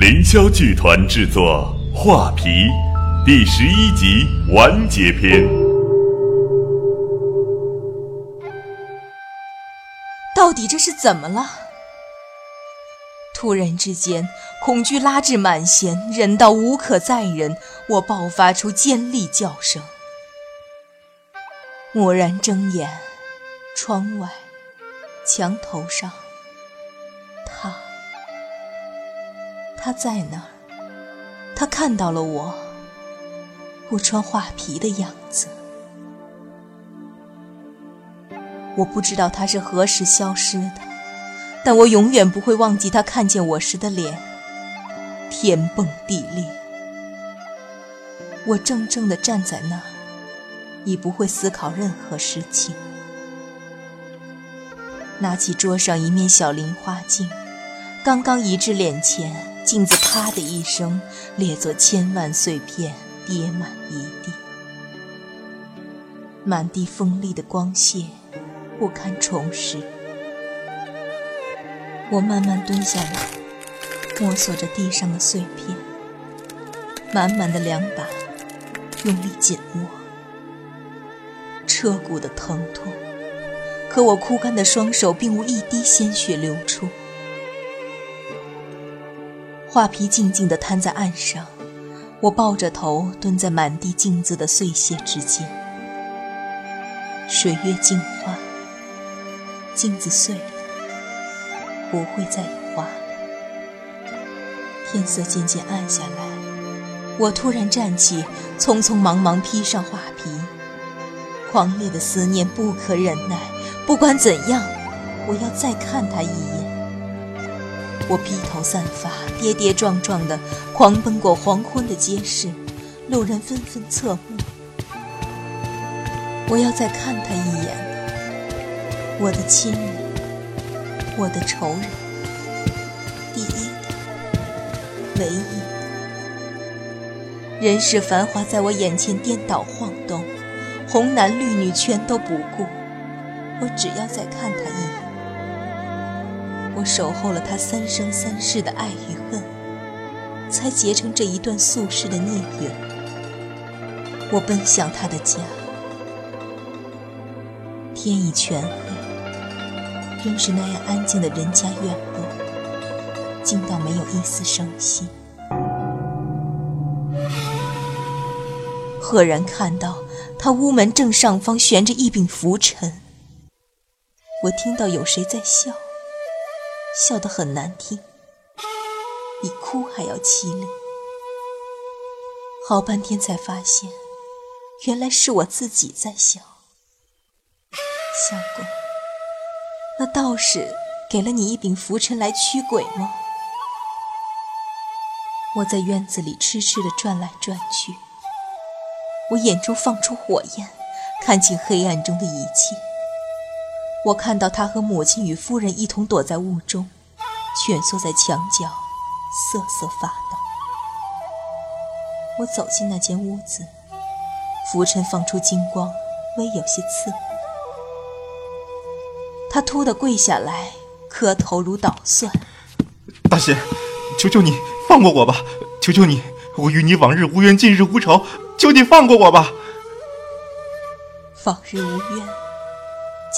凌霄剧团制作《画皮》第十一集完结篇。到底这是怎么了？突然之间，恐惧拉至满弦，忍到无可再忍，我爆发出尖利叫声。蓦然睁眼，窗外，墙头上，他，他在那儿，他看到了我，我穿画皮的样子。我不知道他是何时消失的，但我永远不会忘记他看见我时的脸，天崩地裂。我怔怔地站在那儿，已不会思考任何事情。拿起桌上一面小菱花镜，刚刚移至脸前，镜子啪的一声裂作千万碎片，跌满一地，满地锋利的光线。不堪重拾。我慢慢蹲下来，摸索着地上的碎片，满满的两把，用力紧握，彻骨的疼痛。可我枯干的双手并无一滴鲜血流出。画皮静静地摊在岸上，我抱着头蹲在满地镜子的碎屑之间。水月镜花。镜子碎了，不会再有花。天色渐渐暗下来，我突然站起，匆匆忙忙披上画皮。狂烈的思念不可忍耐，不管怎样，我要再看他一眼。我披头散发，跌跌撞撞地狂奔过黄昏的街市，路人纷纷侧目。我要再看他一眼。我的亲人，我的仇人，第一，唯一。人世繁华在我眼前颠倒晃动，红男绿女全都不顾，我只要再看他一眼。我守候了他三生三世的爱与恨，才结成这一段宿世的孽缘。我奔向他的家，天已全黑。仍是那样安静的人家院落，静到没有一丝声息。赫然看到他屋门正上方悬着一柄拂尘，我听到有谁在笑，笑得很难听，比哭还要凄厉。好半天才发现，原来是我自己在笑。相公。那道士给了你一柄拂尘来驱鬼吗？我在院子里痴痴地转来转去，我眼中放出火焰，看清黑暗中的一切。我看到他和母亲与夫人一同躲在雾中，蜷缩在墙角，瑟瑟发抖。我走进那间屋子，拂尘放出金光，微有些刺目。他突地跪下来，磕头如捣蒜。大仙，求求你放过我吧！求求你，我与你往日无冤，近日无仇，求你放过我吧！往日无冤，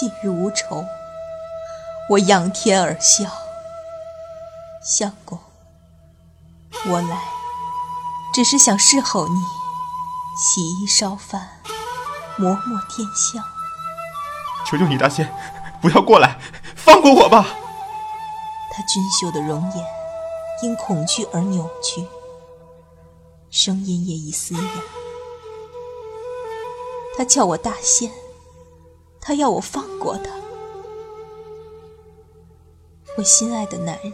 近日无愁，我仰天而笑。相公，我来只是想侍候你，洗衣烧饭，磨墨添香。求求你，大仙！不要过来，放过我吧！他俊秀的容颜因恐惧而扭曲，声音也已嘶哑。他叫我大仙，他要我放过他。我心爱的男人，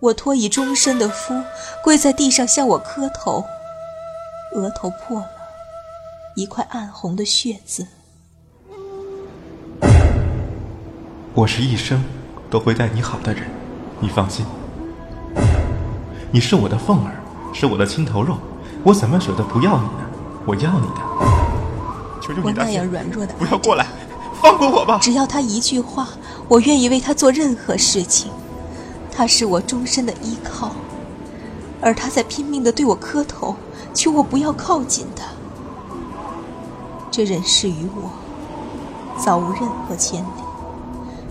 我托以终身的夫，跪在地上向我磕头，额头破了一块暗红的血渍。我是一生都会待你好的人，你放心。你是我的凤儿，是我的心头肉，我怎么舍得不要你呢？我要你的，求求你，大仙，不要过来，放过我吧！只要他一句话，我愿意为他做任何事情。他是我终身的依靠，而他在拼命的对我磕头，求我不要靠近他。这人世与我，早无任何牵连，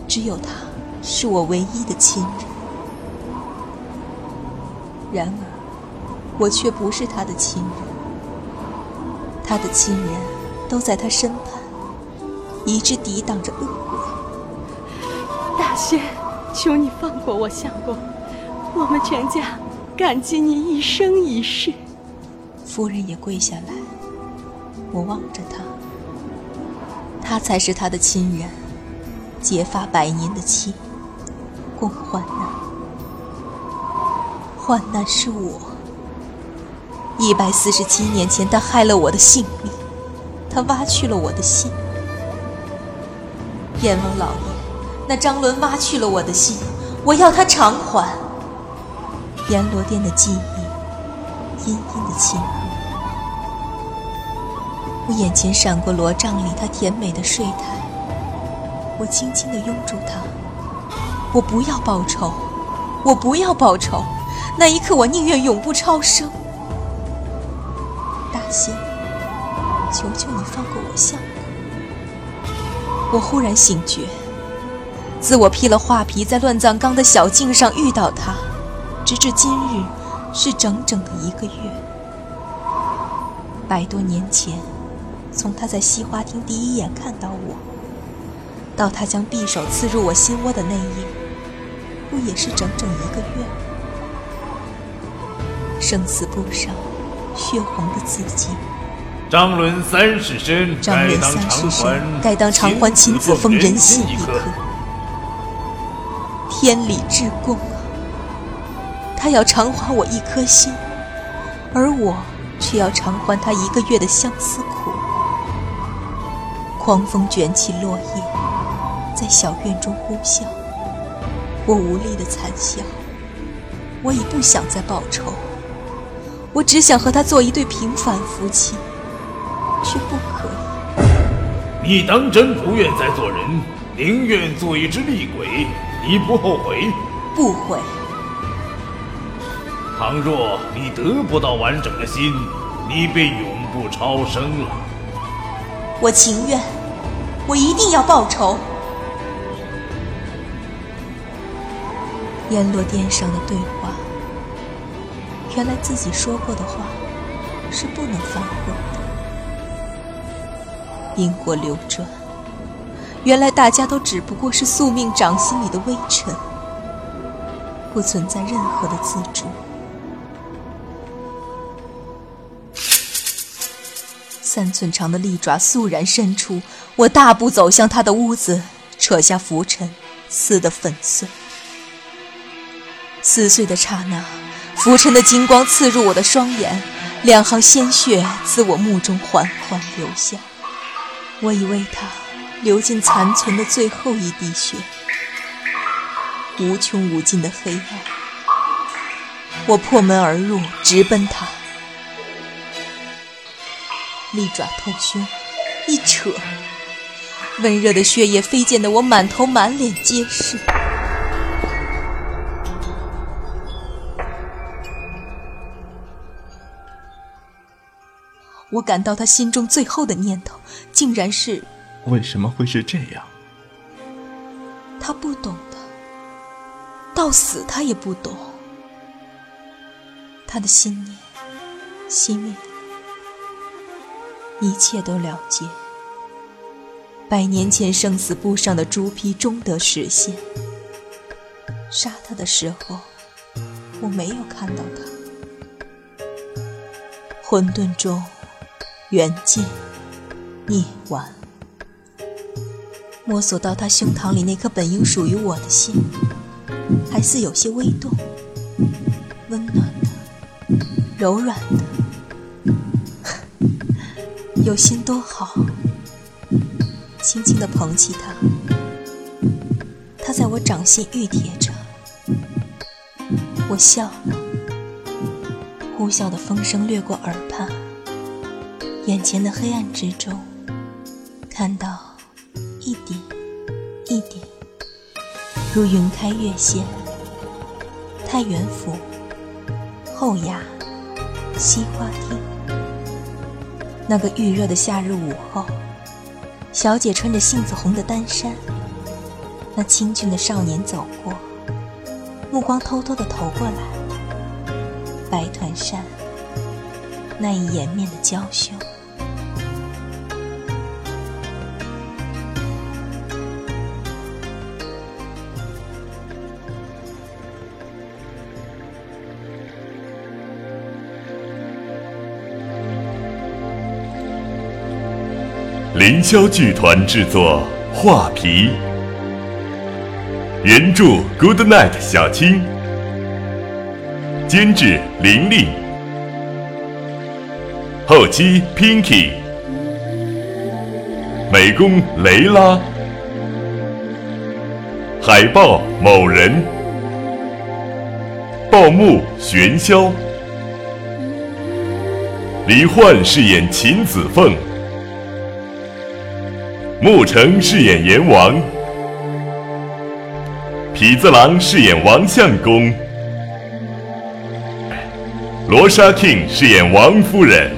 只有他是我唯一的亲人。然而，我却不是他的亲人，他的亲人都在他身旁，一直抵挡着恶鬼。大仙，求你放过我相公，我们全家感激你一生一世。夫人也跪下来，我望着他，他才是他的亲人，结发百年的妻，共患难。患难是我。一百四十七年前，他害了我的性命，他挖去了我的心。阎王老爷。那张伦挖去了我的心，我要他偿还。阎罗殿的记忆，阴阴的侵入。我眼前闪过罗帐里他甜美的睡态，我轻轻地拥住他。我不要报仇，我不要报仇。那一刻，我宁愿永不超生。大仙，求求你放过我相公。我忽然醒觉。自我披了画皮，在乱葬岗的小径上遇到他，直至今日，是整整的一个月。百多年前，从他在西花厅第一眼看到我，到他将匕首刺入我心窝的那夜，不也是整整一个月？生死簿上，血红的字迹。张伦三世身，张伦三世身，该当偿还秦子峰人心一颗。天理至公啊！他要偿还我一颗心，而我却要偿还他一个月的相思苦。狂风卷起落叶，在小院中呼啸，我无力的惨笑。我已不想再报仇，我只想和他做一对平凡夫妻，却不可以。你当真不愿再做人，宁愿做一只厉鬼？你不后悔？不悔。倘若你得不到完整的心，你便永不超生了。我情愿，我一定要报仇。阎罗殿上的对话，原来自己说过的话是不能反悔的。因果流转。原来大家都只不过是宿命掌心里的微尘，不存在任何的自主。三寸长的利爪肃然伸出，我大步走向他的屋子，扯下拂尘，撕得粉碎。撕碎的刹那，拂尘的金光刺入我的双眼，两行鲜血自我目中缓缓流下。我以为他。流尽残存的最后一滴血，无穷无尽的黑暗。我破门而入，直奔他，利爪透胸，一扯，温热的血液飞溅得我满头满脸皆是。我感到他心中最后的念头，竟然是。为什么会是这样？他不懂的，到死他也不懂。他的心念熄灭了，一切都了结。百年前生死簿上的朱批终得实现。杀他的时候，我没有看到他。混沌中，缘尽，涅完。摸索到他胸膛里那颗本应属于我的心，还似有些微动，温暖的，柔软的，有心多好。轻轻地捧起他，他在我掌心玉贴着，我笑了。呼啸的风声掠过耳畔，眼前的黑暗之中，看到。一点一点，如云开月现，太原府后衙西花厅。那个预热的夏日午后，小姐穿着杏子红的单衫，那清俊的少年走过，目光偷偷的投过来，白团扇那一掩面的娇羞。凌霄剧团制作《画皮》，原著 Good Night 小青，监制玲玲，后期 Pinky，美工雷拉，海报某人，报幕玄霄，李焕饰演秦子凤。穆成饰演阎王，痞子郎饰演王相公，罗莎 King 饰演王夫人。